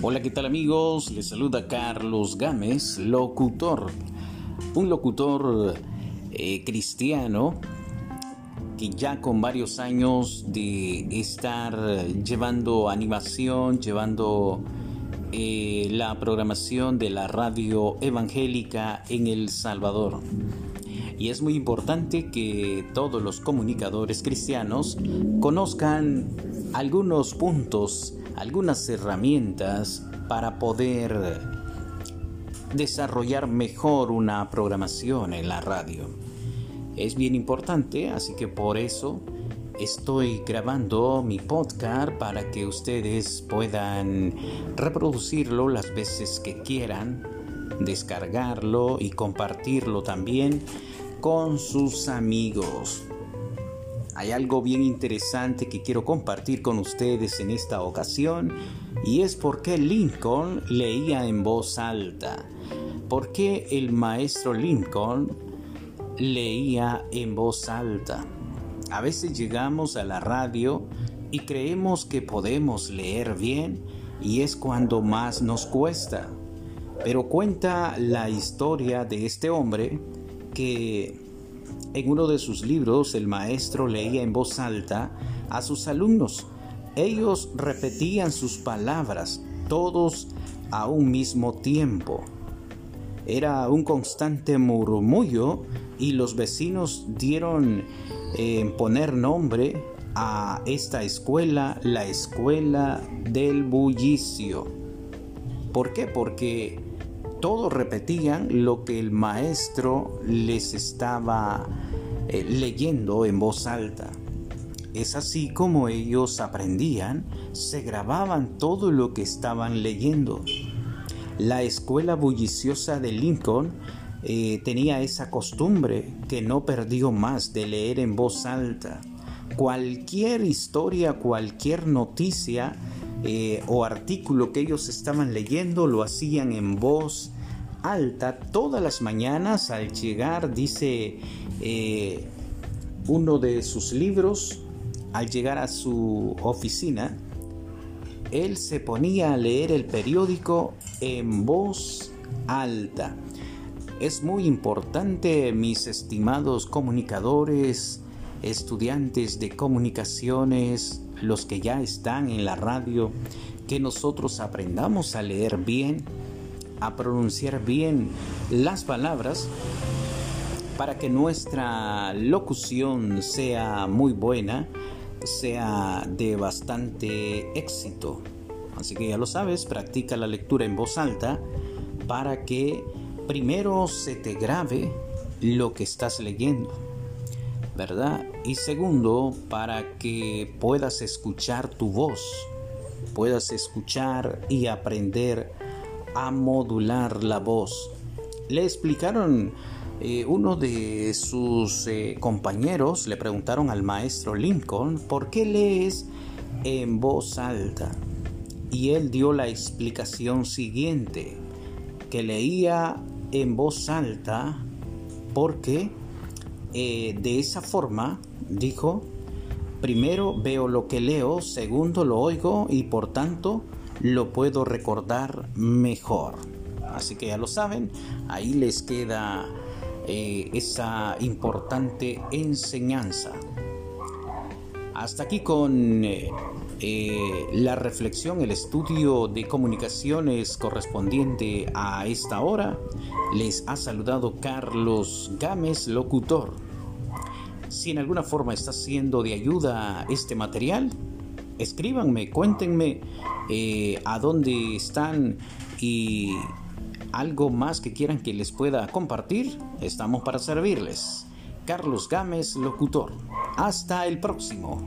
Hola, ¿qué tal amigos? Les saluda Carlos Gámez, locutor. Un locutor eh, cristiano que ya con varios años de estar llevando animación, llevando eh, la programación de la radio evangélica en El Salvador. Y es muy importante que todos los comunicadores cristianos conozcan algunos puntos algunas herramientas para poder desarrollar mejor una programación en la radio. Es bien importante, así que por eso estoy grabando mi podcast para que ustedes puedan reproducirlo las veces que quieran, descargarlo y compartirlo también con sus amigos. Hay algo bien interesante que quiero compartir con ustedes en esta ocasión y es por qué Lincoln leía en voz alta. ¿Por qué el maestro Lincoln leía en voz alta? A veces llegamos a la radio y creemos que podemos leer bien y es cuando más nos cuesta. Pero cuenta la historia de este hombre que en uno de sus libros el maestro leía en voz alta a sus alumnos. Ellos repetían sus palabras, todos a un mismo tiempo. Era un constante murmullo y los vecinos dieron en poner nombre a esta escuela la escuela del bullicio. ¿Por qué? Porque todos repetían lo que el maestro les estaba eh, leyendo en voz alta. Es así como ellos aprendían, se grababan todo lo que estaban leyendo. La escuela bulliciosa de Lincoln eh, tenía esa costumbre que no perdió más de leer en voz alta. Cualquier historia, cualquier noticia eh, o artículo que ellos estaban leyendo lo hacían en voz alta todas las mañanas al llegar, dice eh, uno de sus libros, al llegar a su oficina, él se ponía a leer el periódico en voz alta. Es muy importante, mis estimados comunicadores, estudiantes de comunicaciones, los que ya están en la radio, que nosotros aprendamos a leer bien, a pronunciar bien las palabras para que nuestra locución sea muy buena, sea de bastante éxito. Así que ya lo sabes, practica la lectura en voz alta para que primero se te grabe lo que estás leyendo, ¿verdad? Y segundo, para que puedas escuchar tu voz, puedas escuchar y aprender a modular la voz. Le explicaron eh, uno de sus eh, compañeros, le preguntaron al maestro Lincoln, ¿por qué lees en voz alta? Y él dio la explicación siguiente, que leía en voz alta porque eh, de esa forma, dijo, primero veo lo que leo, segundo lo oigo y por tanto lo puedo recordar mejor. Así que ya lo saben, ahí les queda eh, esa importante enseñanza. Hasta aquí con eh, eh, la reflexión, el estudio de comunicaciones correspondiente a esta hora. Les ha saludado Carlos Gámez, locutor. Si en alguna forma está siendo de ayuda este material, escríbanme, cuéntenme eh, a dónde están y algo más que quieran que les pueda compartir, estamos para servirles. Carlos Gámez, locutor. Hasta el próximo.